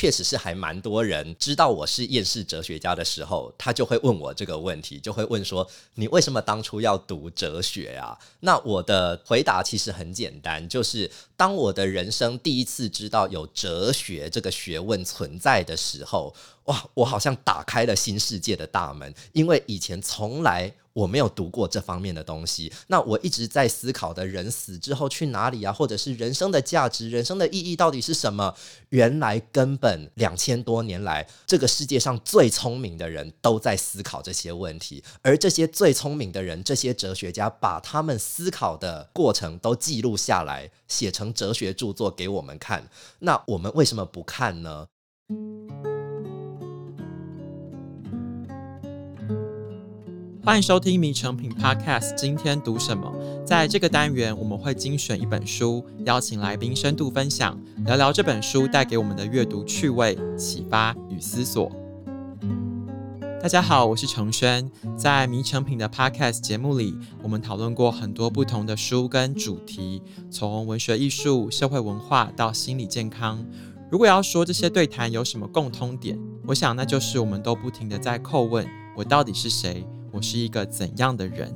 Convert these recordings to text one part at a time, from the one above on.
确实是还蛮多人知道我是厌世哲学家的时候，他就会问我这个问题，就会问说：“你为什么当初要读哲学啊？”那我的回答其实很简单，就是当我的人生第一次知道有哲学这个学问存在的时候，哇，我好像打开了新世界的大门，因为以前从来。我没有读过这方面的东西，那我一直在思考的人死之后去哪里啊？或者是人生的价值、人生的意义到底是什么？原来根本两千多年来，这个世界上最聪明的人都在思考这些问题，而这些最聪明的人，这些哲学家把他们思考的过程都记录下来，写成哲学著作给我们看。那我们为什么不看呢？欢迎收听《迷成品 Podcast》，今天读什么？在这个单元，我们会精选一本书，邀请来宾深度分享，聊聊这本书带给我们的阅读趣味、启发与思索。大家好，我是承轩。在《迷成品》的 Podcast 节目里，我们讨论过很多不同的书跟主题，从文学艺术、社会文化到心理健康。如果要说这些对谈有什么共通点，我想那就是我们都不停地在叩问：我到底是谁？我是一个怎样的人？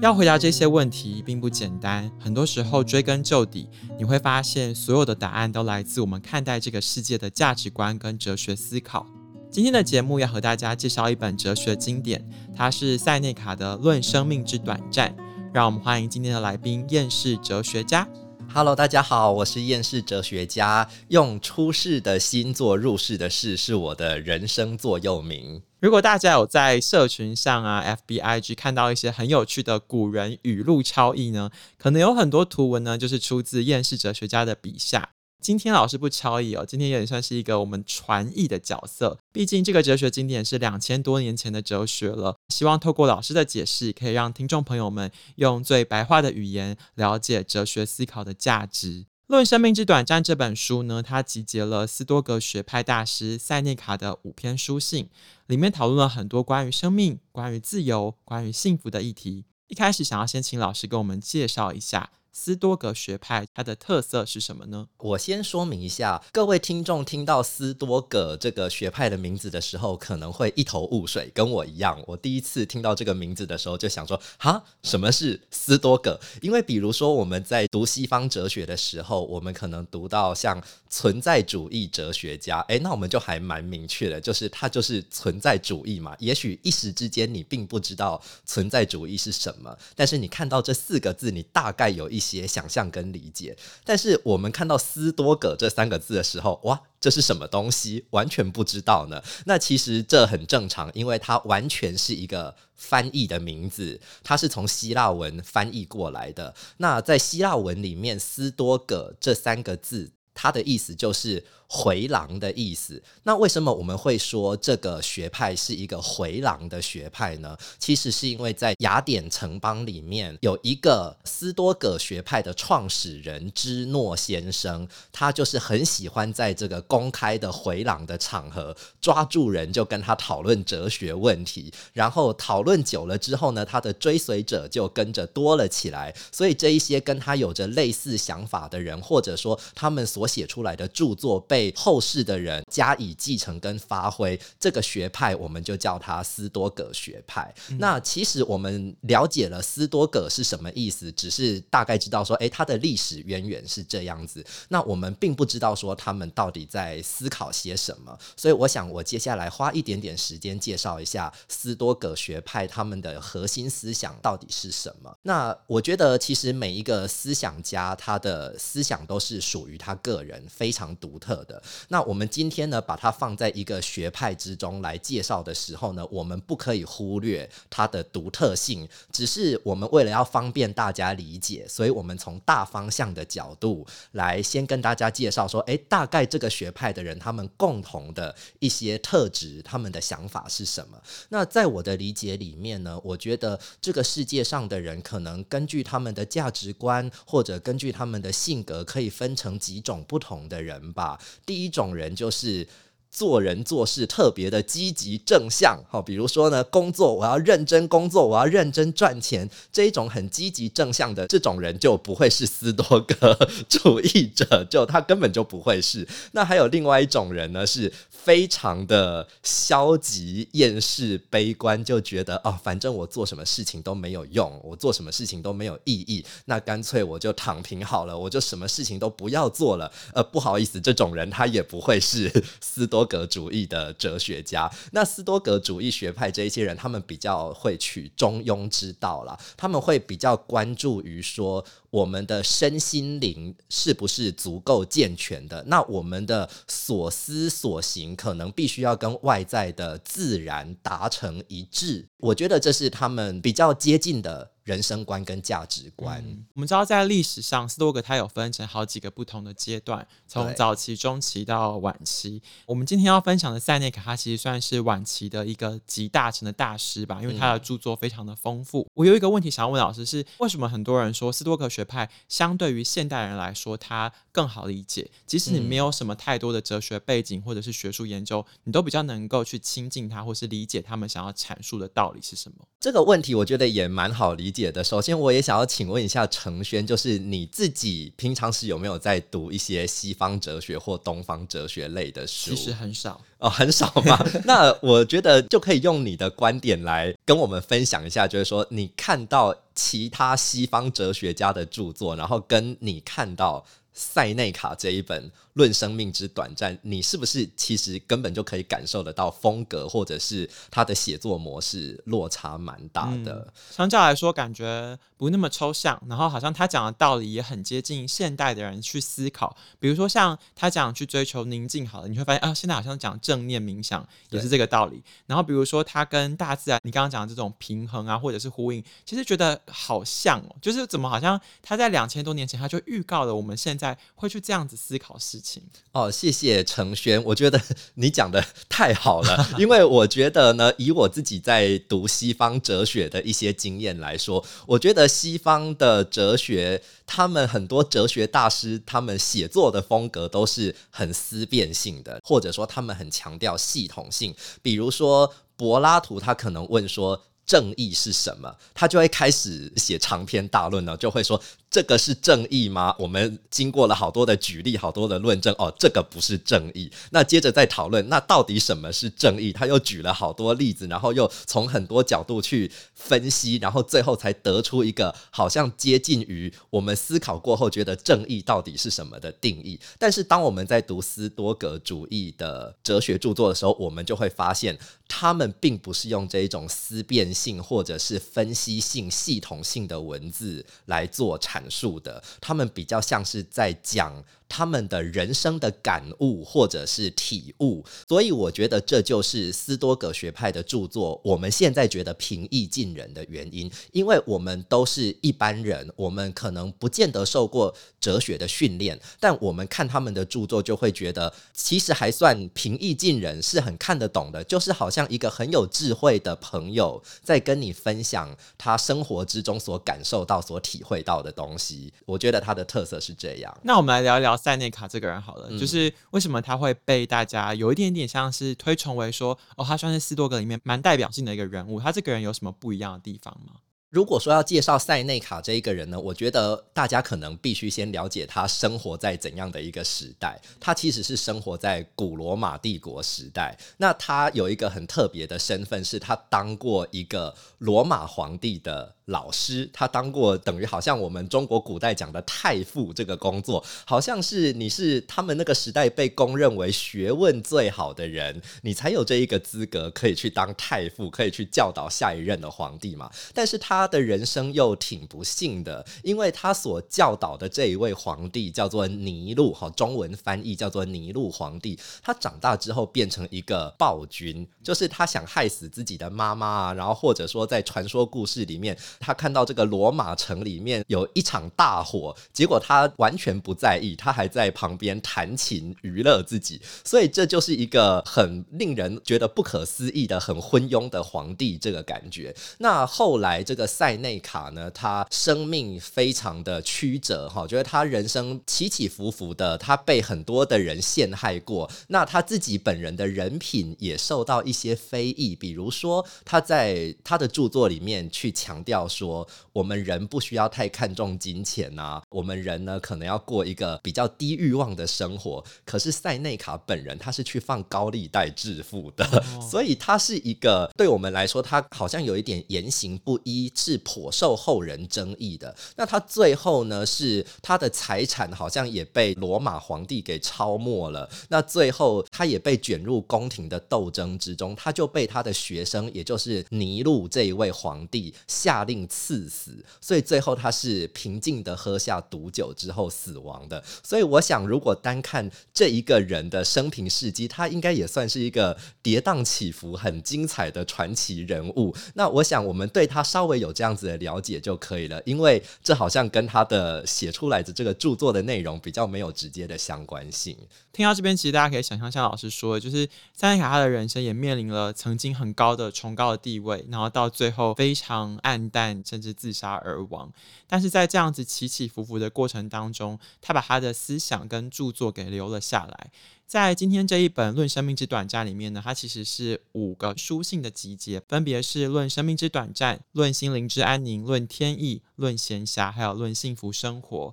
要回答这些问题并不简单。很多时候追根究底，你会发现所有的答案都来自我们看待这个世界的价值观跟哲学思考。今天的节目要和大家介绍一本哲学经典，它是塞内卡的《论生命之短暂》。让我们欢迎今天的来宾——厌世哲学家。Hello，大家好，我是厌世哲学家。用出世的心做入世的事，是我的人生座右铭。如果大家有在社群上啊，FBIG 看到一些很有趣的古人语录超译呢，可能有很多图文呢，就是出自厌世哲学家的笔下。今天老师不超译哦，今天也算是一个我们传译的角色。毕竟这个哲学经典是两千多年前的哲学了，希望透过老师的解释，可以让听众朋友们用最白话的语言了解哲学思考的价值。《论生命之短暂》这本书呢，它集结了斯多格学派大师塞内卡的五篇书信，里面讨论了很多关于生命、关于自由、关于幸福的议题。一开始想要先请老师给我们介绍一下。斯多葛学派它的特色是什么呢？我先说明一下，各位听众听到斯多葛这个学派的名字的时候，可能会一头雾水，跟我一样。我第一次听到这个名字的时候，就想说：哈，什么是斯多葛？因为比如说我们在读西方哲学的时候，我们可能读到像存在主义哲学家，诶，那我们就还蛮明确的，就是他就是存在主义嘛。也许一时之间你并不知道存在主义是什么，但是你看到这四个字，你大概有一。一些想象跟理解，但是我们看到斯多葛这三个字的时候，哇，这是什么东西？完全不知道呢。那其实这很正常，因为它完全是一个翻译的名字，它是从希腊文翻译过来的。那在希腊文里面，斯多葛这三个字，它的意思就是。回廊的意思。那为什么我们会说这个学派是一个回廊的学派呢？其实是因为在雅典城邦里面有一个斯多葛学派的创始人芝诺先生，他就是很喜欢在这个公开的回廊的场合抓住人，就跟他讨论哲学问题。然后讨论久了之后呢，他的追随者就跟着多了起来。所以这一些跟他有着类似想法的人，或者说他们所写出来的著作被被后世的人加以继承跟发挥，这个学派我们就叫它斯多葛学派。嗯。那其实我们了解了斯多葛是什么意思，只是大概知道说，诶，它的历史渊源是这样子。那我们并不知道说他们到底在思考些什么。所以我想，我接下来花一点点时间介绍一下斯多葛学派他们的核心思想到底是什么。那我觉得，其实每一个思想家他的思想都是属于他个人，非常独特的。那我们今天呢，把它放在一个学派之中来介绍的时候呢，我们不可以忽略它的独特性。只是我们为了要方便大家理解，所以我们从大方向的角度来先跟大家介绍说，诶，大概这个学派的人他们共同的一些特质，他们的想法是什么？那在我的理解里面呢，我觉得这个世界上的人可能根据他们的价值观或者根据他们的性格，可以分成几种不同的人吧。第一种人就是做人做事特别的积极正向，好，比如说呢，工作我要认真工作，我要认真赚钱，这一种很积极正向的这种人就不会是斯多葛 主义者，就他根本就不会是。那还有另外一种人呢，是非常的消极、厌世、悲观，就觉得哦，反正我做什么事情都没有用，我做什么事情都没有意义，那干脆我就躺平好了，我就什么事情都不要做了。呃，不好意思，这种人他也不会是斯多。多格主义的哲学家，那斯多格主义学派这一些人，他们比较会取中庸之道啦，他们会比较关注于说，我们的身心灵是不是足够健全的？那我们的所思所行，可能必须要跟外在的自然达成一致。我觉得这是他们比较接近的。人生观跟价值观，嗯，我们知道在历史上，斯多葛他有分成好几个不同的阶段，从早期、中期到晚期。我们今天要分享的塞内卡，他其实算是晚期的一个集大成的大师吧，因为他的著作非常的丰富。嗯、我有一个问题想要问老师是：为什么很多人说斯多葛学派相对于现代人来说，他更好理解？即使你没有什么太多的哲学背景或者是学术研究，你都比较能够去亲近他，或是理解他们想要阐述的道理是什么？这个问题我觉得也蛮好理解的，首先，我也想要请问一下程轩，就是你自己平常时有没有在读一些西方哲学或东方哲学类的书？其实很少哦，很少吗？那我觉得就可以用你的观点来跟我们分享一下，就是说你看到其他西方哲学家的著作，然后跟你看到塞内卡这一本。论生命之短暂，你是不是其实根本就可以感受得到风格或者是他的写作模式落差蛮大的？嗯，相较来说，感觉不那么抽象，然后好像他讲的道理也很接近现代的人去思考。比如说像他讲去追求宁静，好了，你会发现啊，现在好像讲正念冥想也是这个道理。然后比如说他跟大自然，你刚刚讲的这种平衡啊，或者是呼应，其实觉得好像哦，就是怎么好像他在两千多年前他就预告了我们现在会去这样子思考事情。哦，谢谢承轩，我觉得 你讲的太好了，因为我觉得呢，以我自己在读西方哲学的一些经验来说，我觉得西方的哲学，他们很多哲学大师，他们写作的风格都是很思辨性的，或者说他们很强调系统性，比如说柏拉图，他可能问说，正义是什么？他就会开始写长篇大论呢，就会说。这个是正义吗？我们经过了好多的举例，好多的论证，哦，这个不是正义。那接着再讨论，那到底什么是正义？他又举了好多例子，然后又从很多角度去分析，然后最后才得出一个好像接近于我们思考过后觉得正义到底是什么的定义。但是当我们在读斯多格主义的哲学著作的时候，我们就会发现，他们并不是用这一种思辨性或者是分析性、系统性的文字来做阐阐。述的，他们比较像是在讲他们的人生的感悟或者是体悟，所以我觉得这就是斯多葛学派的著作，我们现在觉得平易近人的原因，因为我们都是一般人，我们可能不见得受过哲学的训练，但我们看他们的著作就会觉得，其实还算平易近人，是很看得懂的，就是好像一个很有智慧的朋友在跟你分享他生活之中所感受到、所体会到的东西。我觉得他的特色是这样。那我们来聊聊。塞内卡这个人好了，就是为什么他会被大家有一点点像是推崇为说，哦，他算是斯多格里面蛮代表性的一个人物。他这个人有什么不一样的地方吗？如果说要介绍塞内卡这一个人呢，我觉得大家可能必须先了解他生活在怎样的一个时代。他其实是生活在古罗马帝国时代。那他有一个很特别的身份，是他当过一个罗马皇帝的。老师，他当过等于好像我们中国古代讲的太傅这个工作，好像是你是他们那个时代被公认为学问最好的人，你才有这一个资格可以去当太傅，可以去教导下一任的皇帝嘛。但是他的人生又挺不幸的，因为他所教导的这一位皇帝叫做尼禄，哈，中文翻译叫做尼禄皇帝。他长大之后变成一个暴君，就是他想害死自己的妈妈，然后或者说在传说故事里面。他看到这个罗马城里面有一场大火，结果他完全不在意，他还在旁边弹琴娱乐自己，所以这就是一个很令人觉得不可思议的、很昏庸的皇帝这个感觉。那后来这个塞内卡呢，他生命非常的曲折哈，觉得他人生起起伏伏的，他被很多的人陷害过，那他自己本人的人品也受到一些非议，比如说他在他的著作里面去强调说，我们人不需要太看重金钱啊，我们人呢可能要过一个比较低欲望的生活。可是塞内卡本人他是去放高利贷致富的，所以他是一个对我们来说，他好像有一点言行不一，是颇受后人争议的。那他最后呢，是他的财产好像也被罗马皇帝给抄没了。那最后他也被卷入宫廷的斗争之中，他就被他的学生，也就是尼禄这一位皇帝下令赐死。所以最后他是平静的喝下毒酒之后死亡的。所以我想，如果单看这一个人的生平事迹，他应该也算是一个跌宕起伏、很精彩的传奇人物。那我想，我们对他稍微有这样子的了解就可以了，因为这好像跟他的写出来的这个著作的内容比较没有直接的相关性。听到这边，其实大家可以想象，像老师说的，就是塞内卡他的人生也面临了曾经很高的崇高的地位，然后到最后非常暗淡，甚至自杀而亡。但是在这样子起起伏伏的过程当中，他把他的思想跟著作给留了下来。在今天这一本《论生命之短暂》里面呢，它其实是五个书信的集结，分别是《论生命之短暂》、《论心灵之安宁》、《论天意》、《论闲暇》，还有《论幸福生活》。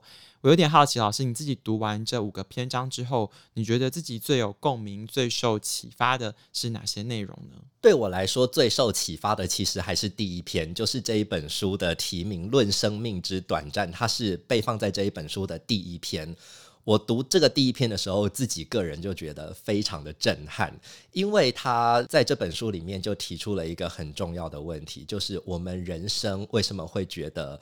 我有点好奇，老师你自己读完这五个篇章之后，你觉得自己最有共鸣、最受启发的是哪些内容呢？对我来说，最受启发的其实还是第一篇，就是这一本书的题名《论生命之短暂》，它是被放在这一本书的第一篇。我读这个第一篇的时候，自己个人就觉得非常的震撼，因为他在这本书里面就提出了一个很重要的问题，就是我们人生为什么会觉得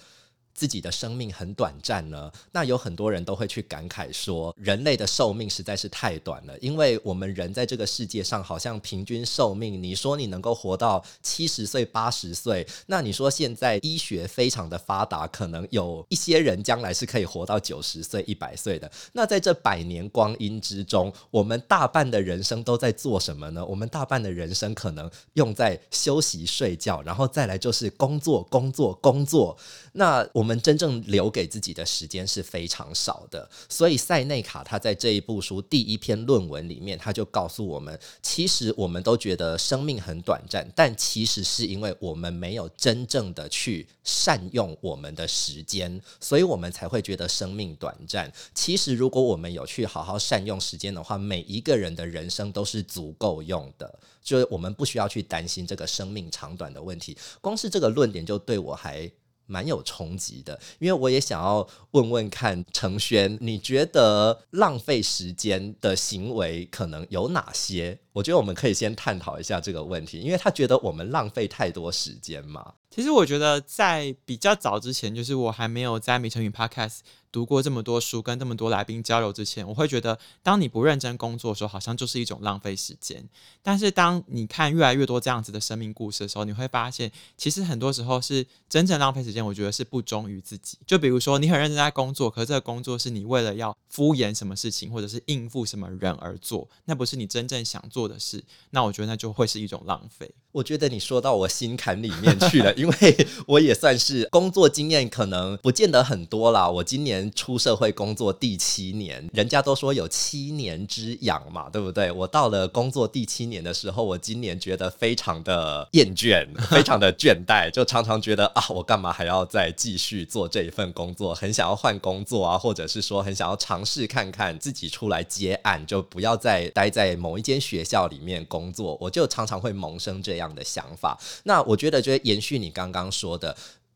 自己的生命很短暂呢？那有很多人都会去感慨说，人类的寿命实在是太短了，因为我们人在这个世界上好像平均寿命，你说你能够活到七十岁、八十岁，那你说现在医学非常的发达，可能有一些人将来是可以活到九十岁、一百岁的。那在这百年光阴之中，我们大半的人生都在做什么呢？我们大半的人生可能用在休息、睡觉，然后再来就是工作、工作、工作。那我。我们真正留给自己的时间是非常少的，所以塞内卡他在这一部书第一篇论文里面，他就告诉我们，其实我们都觉得生命很短暂，但其实是因为我们没有真正的去善用我们的时间，所以我们才会觉得生命短暂。其实如果我们有去好好善用时间的话，每一个人的人生都是足够用的，就是我们不需要去担心这个生命长短的问题。光是这个论点就对我还。蛮有冲击的，因为我也想要问问看程轩，你觉得浪费时间的行为可能有哪些？我觉得我们可以先探讨一下这个问题，因为他觉得我们浪费太多时间嘛。其实我觉得在比较早之前，就是我还没有在米成语 Podcast 读过这么多书，跟这么多来宾交流之前，我会觉得，当你不认真工作的时候，好像就是一种浪费时间。但是当你看越来越多这样子的生命故事的时候，你会发现，其实很多时候是真正浪费时间。我觉得是不忠于自己。就比如说，你很认真在工作，可是这个工作是你为了要敷衍什么事情，或者是应付什么人而做，那不是你真正想做的事。那我觉得那就会是一种浪费。我觉得你说到我心坎里面去了，因为我也算是工作经验可能不见得很多啦。我今年出社会工作第七年，人家都说有七年之痒嘛，对不对？我到了工作第七年的时候，我今年觉得非常的厌倦，非常的倦怠，就常常觉得啊，我干嘛还要再继续做这一份工作？很想要换工作啊，或者是说很想要尝试看看自己出来接案，就不要再待在某一间学校里面工作。我就常常会萌生这样。样的想法，那我觉得就延续你刚刚说的。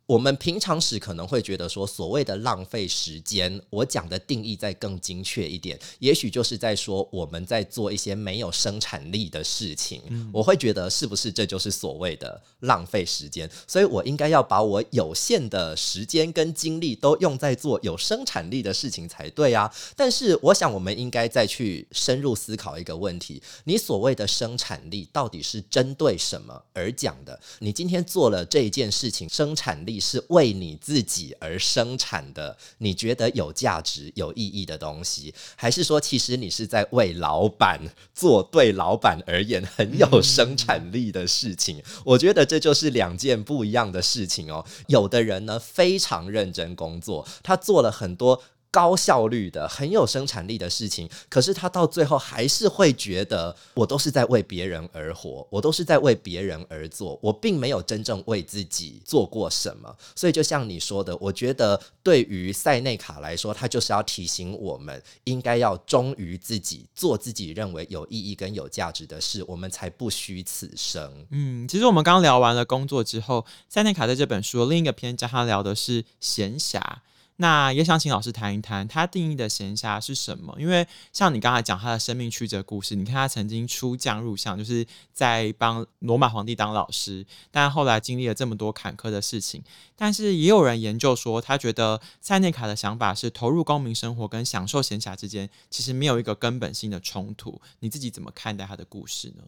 我们平常时可能会觉得说，所谓的浪费时间，我讲的定义再更精确一点，也许就是在说我们在做一些没有生产力的事情。我会觉得是不是这就是所谓的浪费时间？所以我应该要把我有限的时间跟精力都用在做有生产力的事情才对啊。但是我想，我们应该再去深入思考一个问题：你所谓的生产力到底是针对什么而讲的？你今天做了这一件事情，生产力。是为你自己而生产的，你觉得有价值、有意义的东西，还是说其实你是在为老板做对老板而言很有生产力的事情？我觉得这就是两件不一样的事情哦。有的人呢非常认真工作，他做了很多。高效率的、很有生产力的事情，可是他到最后还是会觉得，我都是在为别人而活，我都是在为别人而做，我并没有真正为自己做过什么。所以，就像你说的，我觉得对于塞内卡来说，他就是要提醒我们，应该要忠于自己，做自己认为有意义跟有价值的事，我们才不虚此生。嗯，其实我们刚聊完了工作之后，塞内卡在这本书的另一个篇章，他聊的是闲暇。那也想请老师谈一谈他定义的闲暇是什么？因为像你刚才讲他的生命曲折故事，你看他曾经出将入相，就是在帮罗马皇帝当老师，但后来经历了这么多坎坷的事情。但是也有人研究说，他觉得塞内卡的想法是投入公民生活跟享受闲暇之间其实没有一个根本性的冲突。你自己怎么看待他的故事呢？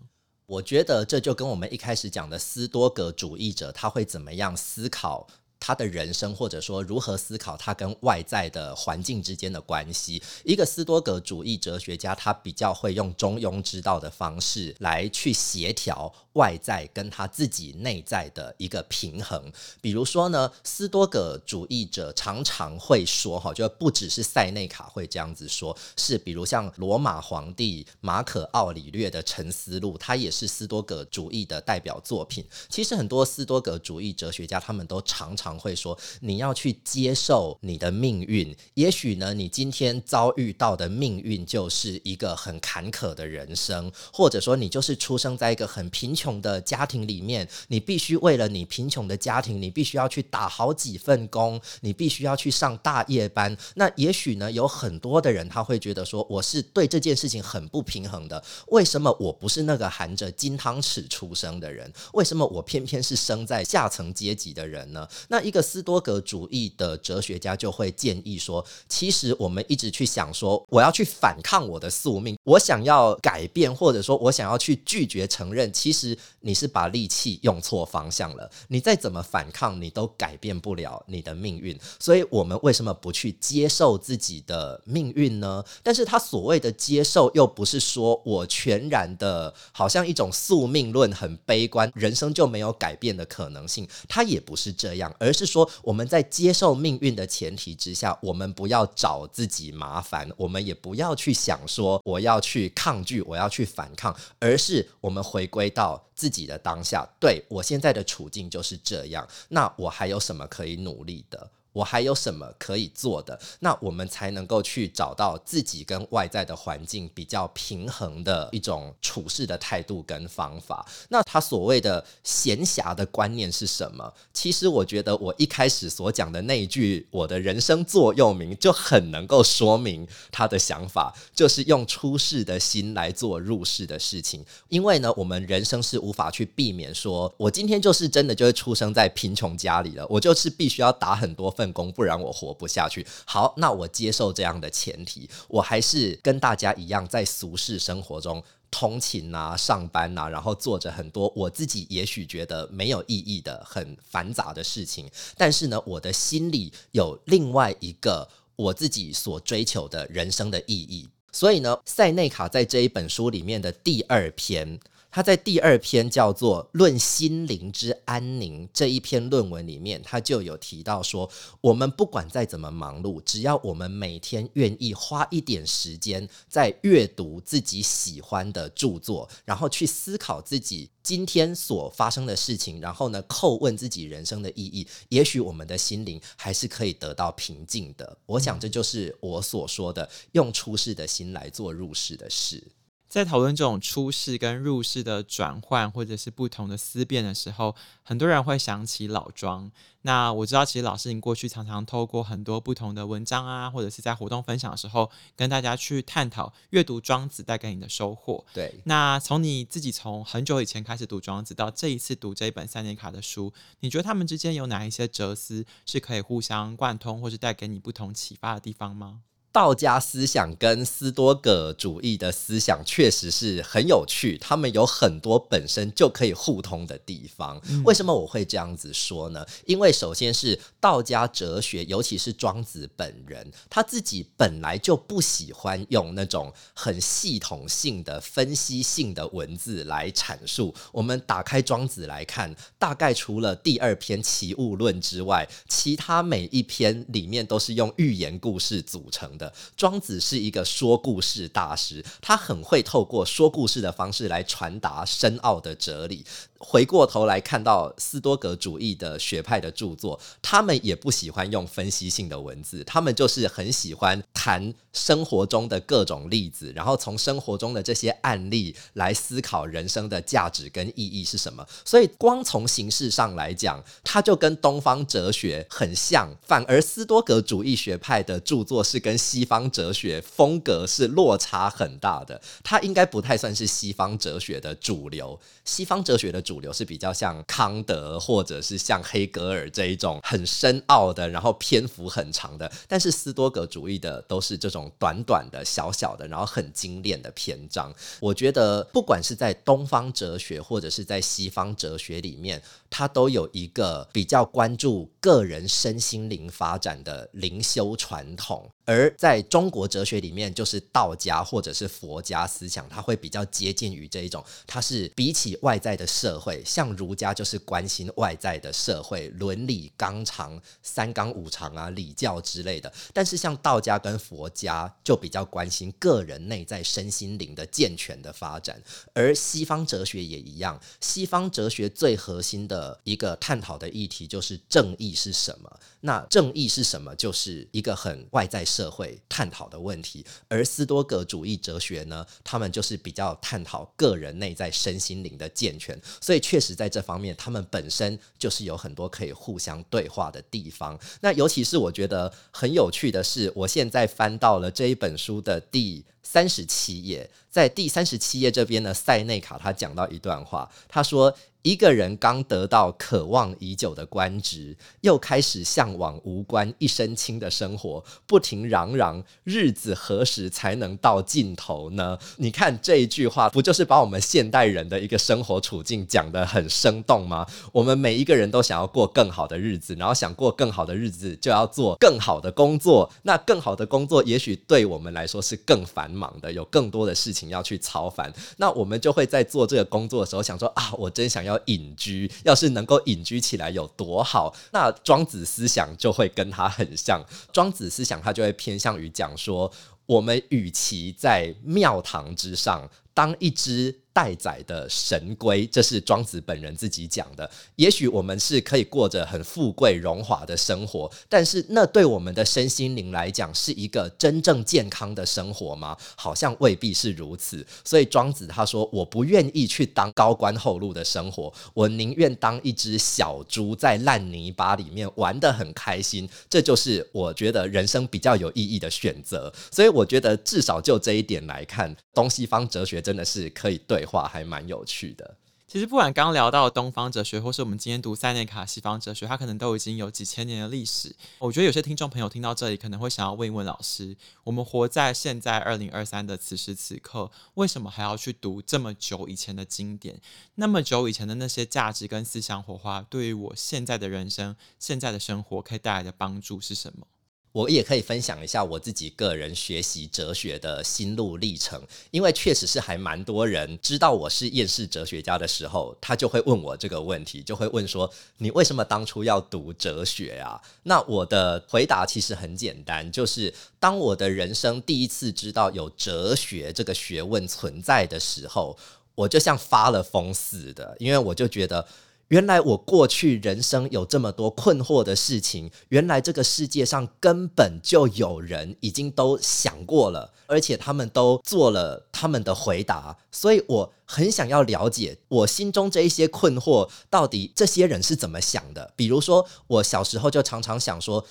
我觉得这就跟我们一开始讲的斯多葛主义者他会怎么样思考。他的人生，或者说如何思考他跟外在的环境之间的关系，一个斯多葛主义哲学家，他比较会用中庸之道的方式来去协调外在跟他自己内在的一个平衡。比如说呢，斯多葛主义者常常会说，哈，就不只是塞内卡会这样子说，是比如像罗马皇帝马可奥里略的《沉思录》，他也是斯多葛主义的代表作品。其实很多斯多葛主义哲学家，他们都常常会说，你要去接受你的命运。也许呢，你今天遭遇到的命运就是一个很坎坷的人生，或者说你就是出生在一个很贫穷的家庭里面，你必须为了你贫穷的家庭，你必须要去打好几份工，你必须要去上大夜班。那也许呢，有很多的人他会觉得说，我是对这件事情很不平衡的。为什么我不是那个含着金汤匙出生的人？为什么我偏偏是生在下层阶级的人呢？那一个斯多格主义的哲学家就会建议说，其实我们一直去想说，我要去反抗我的宿命，我想要改变，或者说我想要去拒绝承认，其实你是把力气用错方向了。你再怎么反抗，你都改变不了你的命运。所以，我们为什么不去接受自己的命运呢？但是他所谓的接受，又不是说我全然的，好像一种宿命论，很悲观，人生就没有改变的可能性。他也不是这样，而而是说我们在接受命运的前提之下，我们不要找自己麻烦，我们也不要去想说我要去抗拒，我要去反抗，而是我们回归到自己的当下。对，我现在的处境就是这样，那我还有什么可以努力的？我还有什么可以做的？那我们才能够去找到自己跟外在的环境比较平衡的一种处事的态度跟方法。那他所谓的闲暇的观念是什么？其实我觉得我一开始所讲的那一句“我的人生座右铭”就很能够说明他的想法，就是用出世的心来做入世的事情。因为呢，我们人生是无法去避免说，我今天就是真的就是出生在贫穷家里了，我就是必须要打很多。份工，不然我活不下去。好，那我接受这样的前提，我还是跟大家一样，在俗世生活中通勤啊、上班啊，然后做着很多我自己也许觉得没有意义的、很繁杂的事情。但是呢，我的心里有另外一个我自己所追求的人生的意义。所以呢，塞内卡在这一本书里面的第二篇。他在第二篇叫做《论心灵之安宁》这一篇论文里面，他就有提到说，我们不管再怎么忙碌，只要我们每天愿意花一点时间在阅读自己喜欢的著作，然后去思考自己今天所发生的事情，然后呢，叩问自己人生的意义，也许我们的心灵还是可以得到平静的。我想这就是我所说的，用出世的心来做入世的事。在讨论这种出世跟入世的转换，或者是不同的思辨的时候，很多人会想起老庄。那我知道，其实老师您过去常常透过很多不同的文章啊，或者是在活动分享的时候，跟大家去探讨阅读庄子带给你的收获。对。那从你自己从很久以前开始读庄子，到这一次读这一本三年卡的书，你觉得他们之间有哪一些哲思是可以互相贯通，或是带给你不同启发的地方吗？道家思想跟斯多葛主义的思想确实是很有趣，他们有很多本身就可以互通的地方。为什么我会这样子说呢？因为首先是道家哲学，尤其是庄子本人，他自己本来就不喜欢用那种很系统性的、分析性的文字来阐述。我们打开庄子来看，大概除了第二篇《齐物论》之外，其他每一篇里面都是用寓言故事组成庄子是一个说故事大师，他很会透过说故事的方式来传达深奥的哲理。回过头来看到斯多格主义的学派的著作，他们也不喜欢用分析性的文字，他们就是很喜欢谈生活中的各种例子，然后从生活中的这些案例来思考人生的价值跟意义是什么。所以，光从形式上来讲，它就跟东方哲学很像，反而斯多格主义学派的著作是跟西方哲学风格是落差很大的，它应该不太算是西方哲学的主流。西方哲学的主主流是比较像康德，或者是像黑格尔这一种很深奥的，然后篇幅很长的。但是斯多葛主义的都是这种短短的、小小的，然后很精炼的篇章。我觉得不管是在东方哲学，或者是在西方哲学里面，它都有一个比较关注个人身心灵发展的灵修传统。而在中国哲学里面，就是道家或者是佛家思想，它会比较接近于这一种，它是比起外在的社会，像儒家就是关心外在的社会伦理纲常、三纲五常啊、礼教之类的。但是像道家跟佛家就比较关心个人内在身心灵的健全的发展。而西方哲学也一样，西方哲学最核心的一个探讨的议题就是正义是什么。那正义是什么？就是一个很外在社会探讨的问题。而斯多葛主义哲学呢，他们就是比较探讨个人内在身心灵的健全。所以确实在这方面，他们本身就是有很多可以互相对话的地方。那尤其是我觉得很有趣的是，我现在翻到了这一本书的第三十七页，在第三十七页这边呢，塞内卡他讲到一段话，他说。一个人刚得到渴望已久的官职，又开始向往无官一身轻的生活，不停嚷嚷：日子何时才能到尽头呢？你看这一句话，不就是把我们现代人的一个生活处境讲得很生动吗？我们每一个人都想要过更好的日子，然后想过更好的日子，就要做更好的工作。那更好的工作，也许对我们来说是更繁忙的，有更多的事情要去操烦。那我们就会在做这个工作的时候，想说啊，我真想要。要隐居，要是能够隐居起来有多好？那庄子思想就会跟他很像。庄子思想他就会偏向于讲说，我们与其在庙堂之上当一只。待宰的神龟，这是庄子本人自己讲的。也许我们是可以过着很富贵荣华的生活，但是那对我们的身心灵来讲，是一个真正健康的生活吗？好像未必是如此。所以庄子他说：“我不愿意去当高官厚禄的生活，我宁愿当一只小猪，在烂泥巴里面玩得很开心。这就是我觉得人生比较有意义的选择。所以我觉得至少就这一点来看，东西方哲学真的是可以对。”话还蛮有趣的。其实不管刚聊到东方哲学，或是我们今天读塞内卡西方哲学，它可能都已经有几千年的历史。我觉得有些听众朋友听到这里，可能会想要问一问老师：我们活在现在二零二三的此时此刻，为什么还要去读这么久以前的经典？那么久以前的那些价值跟思想火花，对于我现在的人生、现在的生活，可以带来的帮助是什么？我也可以分享一下我自己个人学习哲学的心路历程，因为确实是还蛮多人知道我是厌世哲学家的时候，他就会问我这个问题，就会问说：“你为什么当初要读哲学啊？”那我的回答其实很简单，就是当我的人生第一次知道有哲学这个学问存在的时候，我就像发了疯似的，因为我就觉得。原来我过去人生有这么多困惑的事情，原来这个世界上根本就有人已经都想过了，而且他们都做了他们的回答，所以我很想要了解我心中这一些困惑，到底这些人是怎么想的。比如说，我小时候就常常想说，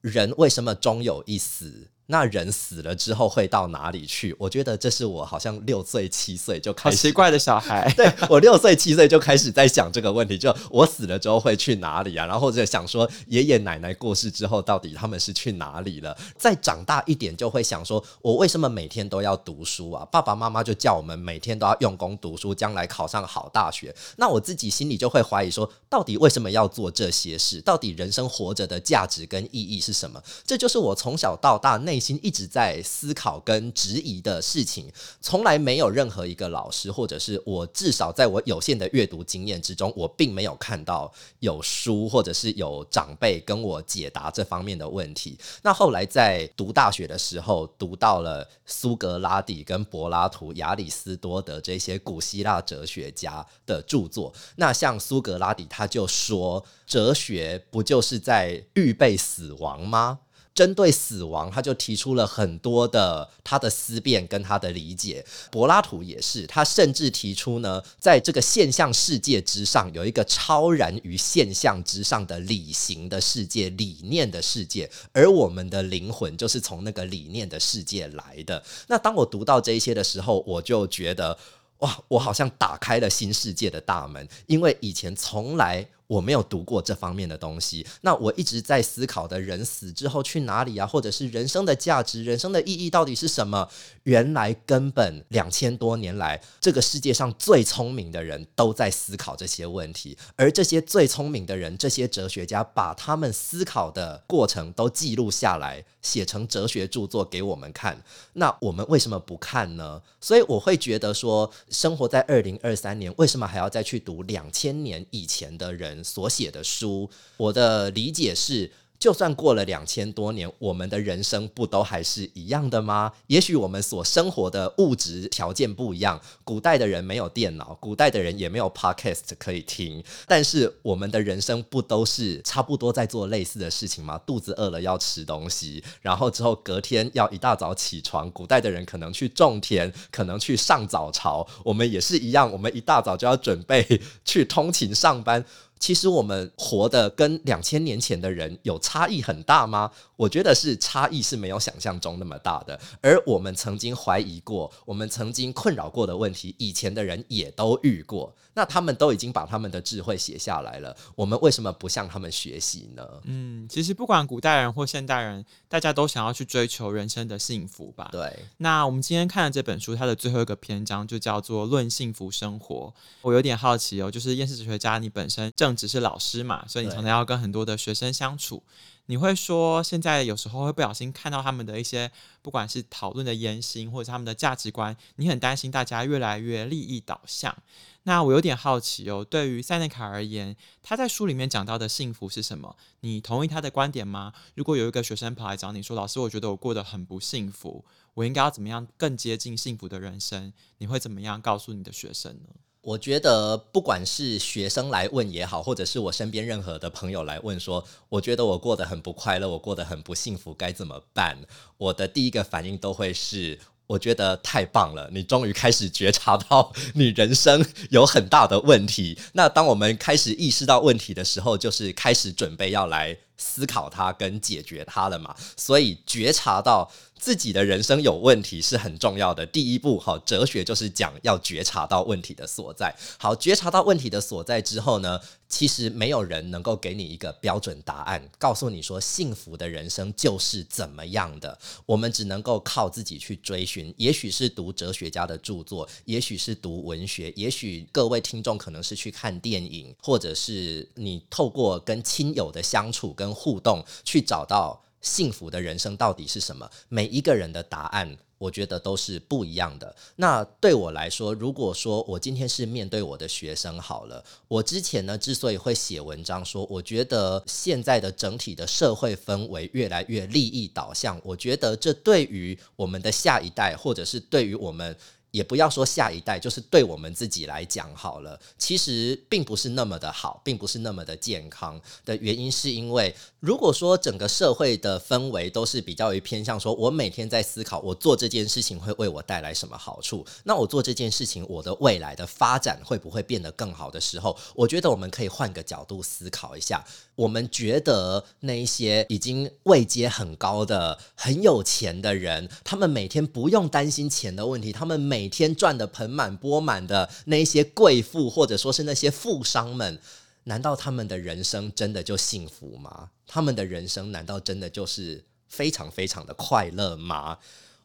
人为什么终有一死？那人死了之后会到哪里去？我觉得这是我好像六岁七岁就开始奇怪的小孩。对，我六岁七岁就开始在想这个问题，就我死了之后会去哪里啊？然后或者想说爷爷奶奶过世之后到底他们是去哪里了？再长大一点就会想说，我为什么每天都要读书啊？爸爸妈妈就叫我们每天都要用功读书，将来考上好大学。那我自己心里就会怀疑说，到底为什么要做这些事？到底人生活着的价值跟意义是什么？这就是我从小到大内心一直在思考跟质疑的事情，从来没有任何一个老师，或者是我至少在我有限的阅读经验之中，我并没有看到有书或者是有长辈跟我解答这方面的问题。那后来在读大学的时候，读到了苏格拉底跟柏拉图、亚里斯多德这些古希腊哲学家的著作。那像苏格拉底，他就说，哲学不就是在预备死亡吗？针对死亡，他就提出了很多的他的思辨跟他的理解。柏拉图也是，他甚至提出呢，在这个现象世界之上，有一个超然于现象之上的理性的世界、理念的世界，而我们的灵魂就是从那个理念的世界来的。那当我读到这一些的时候，我就觉得，哇，我好像打开了新世界的大门，因为以前从来。我没有读过这方面的东西，那我一直在思考的人死之后去哪里啊？或者是人生的价值、人生的意义到底是什么？原来根本两千多年来，这个世界上最聪明的人都在思考这些问题，而这些最聪明的人，这些哲学家把他们思考的过程都记录下来，写成哲学著作给我们看。那我们为什么不看呢？所以我会觉得说，生活在二零二三年，为什么还要再去读两千年以前的人所写的书，我的理解是，就算过了两千多年，我们的人生不都还是一样的吗？也许我们所生活的物质条件不一样，古代的人没有电脑，古代的人也没有 podcast 可以听，但是我们的人生不都是差不多在做类似的事情吗？肚子饿了要吃东西，然后之后隔天要一大早起床。古代的人可能去种田，可能去上早朝，我们也是一样，我们一大早就要准备 去通勤上班。其实我们活的跟两千年前的人有差异很大吗？我觉得是差异是没有想象中那么大的。而我们曾经怀疑过，我们曾经困扰过的问题，以前的人也都遇过。那他们都已经把他们的智慧写下来了，我们为什么不向他们学习呢？嗯，其实不管古代人或现代人，大家都想要去追求人生的幸福吧。对。那我们今天看的这本书，它的最后一个篇章就叫做《论幸福生活》。我有点好奇哦，就是厌世哲学家，你本身正职是老师嘛，所以你常常要跟很多的学生相处。你会说，现在有时候会不小心看到他们的一些，不管是讨论的言行，或者是他们的价值观，你很担心大家越来越利益导向。那我有点好奇哦，对于塞内卡而言，他在书里面讲到的幸福是什么？你同意他的观点吗？如果有一个学生跑来找你说：“老师，我觉得我过得很不幸福，我应该要怎么样更接近幸福的人生？”你会怎么样告诉你的学生呢？我觉得，不管是学生来问也好，或者是我身边任何的朋友来问说：“我觉得我过得很不快乐，我过得很不幸福，该怎么办？”我的第一个反应都会是。我觉得太棒了，你终于开始觉察到你人生有很大的问题。那当我们开始意识到问题的时候，就是开始准备要来思考它跟解决它了嘛。所以觉察到自己的人生有问题是很重要的。第一步，好，哲学就是讲要觉察到问题的所在。好，觉察到问题的所在之后呢，其实没有人能够给你一个标准答案，告诉你说幸福的人生就是怎么样的。我们只能够靠自己去追寻，也许是读哲学家的著作，也许是读文学，也许各位听众可能是去看电影，或者是你透过跟亲友的相处跟互动去找到幸福的人生到底是什么。每一个人的答案，我觉得都是不一样的。那对我来说，如果说我今天是面对我的学生好了，我之前呢之所以会写文章说，我觉得现在的整体的社会氛围越来越利益导向，我觉得这对于我们的下一代，或者是对于我们也不要说下一代，就是对我们自己来讲好了，其实并不是那么的好，并不是那么的健康。的原因，是因为如果说整个社会的氛围都是比较于偏向说，我每天在思考，我做这件事情会为我带来什么好处，那我做这件事情，我的未来的发展会不会变得更好的时候，我觉得我们可以换个角度思考一下，我们觉得那一些已经位阶很高的、很有钱的人，他们每天不用担心钱的问题，他们每天赚得盆满钵满的那一些贵妇，或者说是那些富商们，难道他们的人生真的就幸福吗？他们的人生难道真的就是非常非常的快乐吗？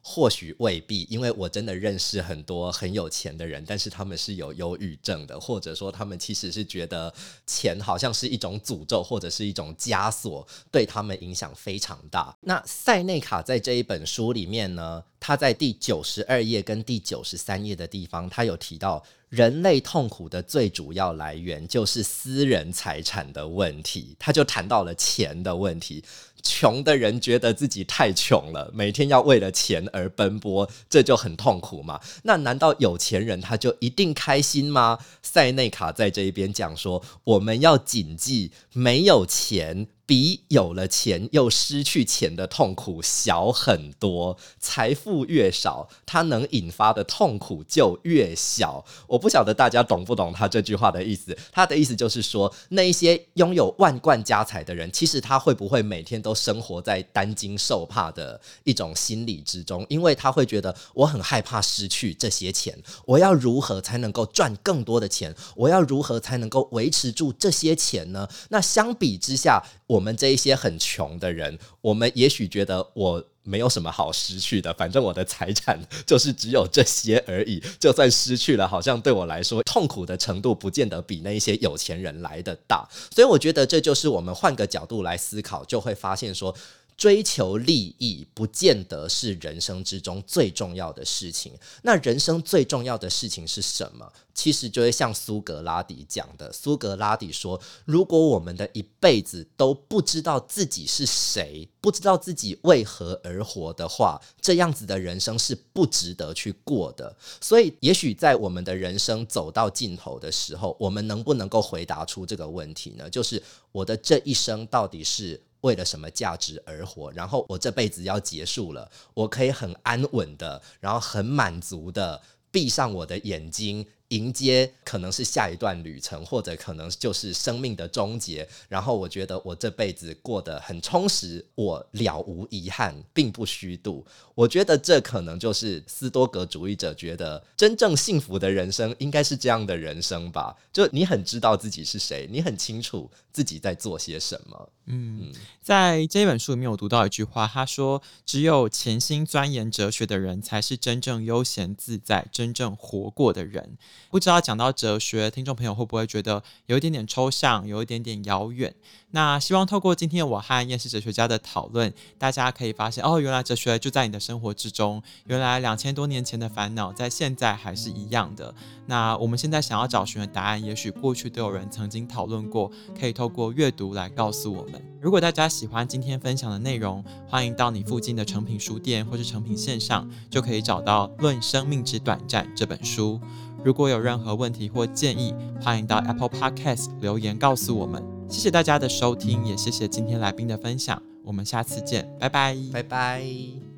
或许未必，因为我真的认识很多很有钱的人，但是他们是有忧郁症的，或者说他们其实是觉得钱好像是一种诅咒，或者是一种枷锁，对他们影响非常大。那塞内卡在这一本书里面呢，他在第九十二页跟第九十三页的地方，他有提到人类痛苦的最主要来源就是私人财产的问题，他就谈到了钱的问题。穷的人觉得自己太穷了，每天要为了钱而奔波，这就很痛苦嘛？那难道有钱人他就一定开心吗？塞内卡在这一边讲说，我们要谨记，没有钱。比有了钱又失去钱的痛苦小很多，财富越少，它能引发的痛苦就越小。我不晓得大家懂不懂他这句话的意思。他的意思就是说，那一些拥有万贯家财的人，其实他会不会每天都生活在担惊受怕的一种心理之中？因为他会觉得我很害怕失去这些钱，我要如何才能够赚更多的钱？我要如何才能够维持住这些钱呢？那相比之下，我们这一些很穷的人，我们也许觉得我没有什么好失去的，反正我的财产就是只有这些而已。就算失去了，好像对我来说痛苦的程度不见得比那一些有钱人来的大。所以我觉得这就是我们换个角度来思考，就会发现说。追求利益不见得是人生之中最重要的事情。那人生最重要的事情是什么？其实就会像苏格拉底讲的。苏格拉底说：“如果我们的一辈子都不知道自己是谁，不知道自己为何而活的话，这样子的人生是不值得去过的。”所以，也许在我们的人生走到尽头的时候，我们能不能够回答出这个问题呢？就是我的这一生到底是？为了什么价值而活？然后我这辈子要结束了，我可以很安稳的，然后很满足的闭上我的眼睛。迎接可能是下一段旅程，或者可能就是生命的终结。然后我觉得我这辈子过得很充实，我了无遗憾，并不虚度。我觉得这可能就是斯多格主义者觉得真正幸福的人生应该是这样的人生吧？就你很知道自己是谁，你很清楚自己在做些什么。嗯，在这本书里面，我读到一句话，他说：“只有潜心钻研哲学的人，才是真正悠闲自在、真正活过的人。”不知道讲到哲学，听众朋友会不会觉得有一点点抽象，有一点点遥远？那希望透过今天我和厌世哲学家的讨论，大家可以发现，哦，原来哲学就在你的生活之中，原来两千多年前的烦恼在现在还是一样的。那我们现在想要找寻的答案，也许过去都有人曾经讨论过，可以透过阅读来告诉我们。如果大家喜欢今天分享的内容，欢迎到你附近的诚品书店或是诚品线上，就可以找到《论生命之短暂》这本书。如果有任何问题或建议，欢迎到 Apple Podcast 留言告诉我们。谢谢大家的收听，也谢谢今天来宾的分享。我们下次见，拜拜，拜拜。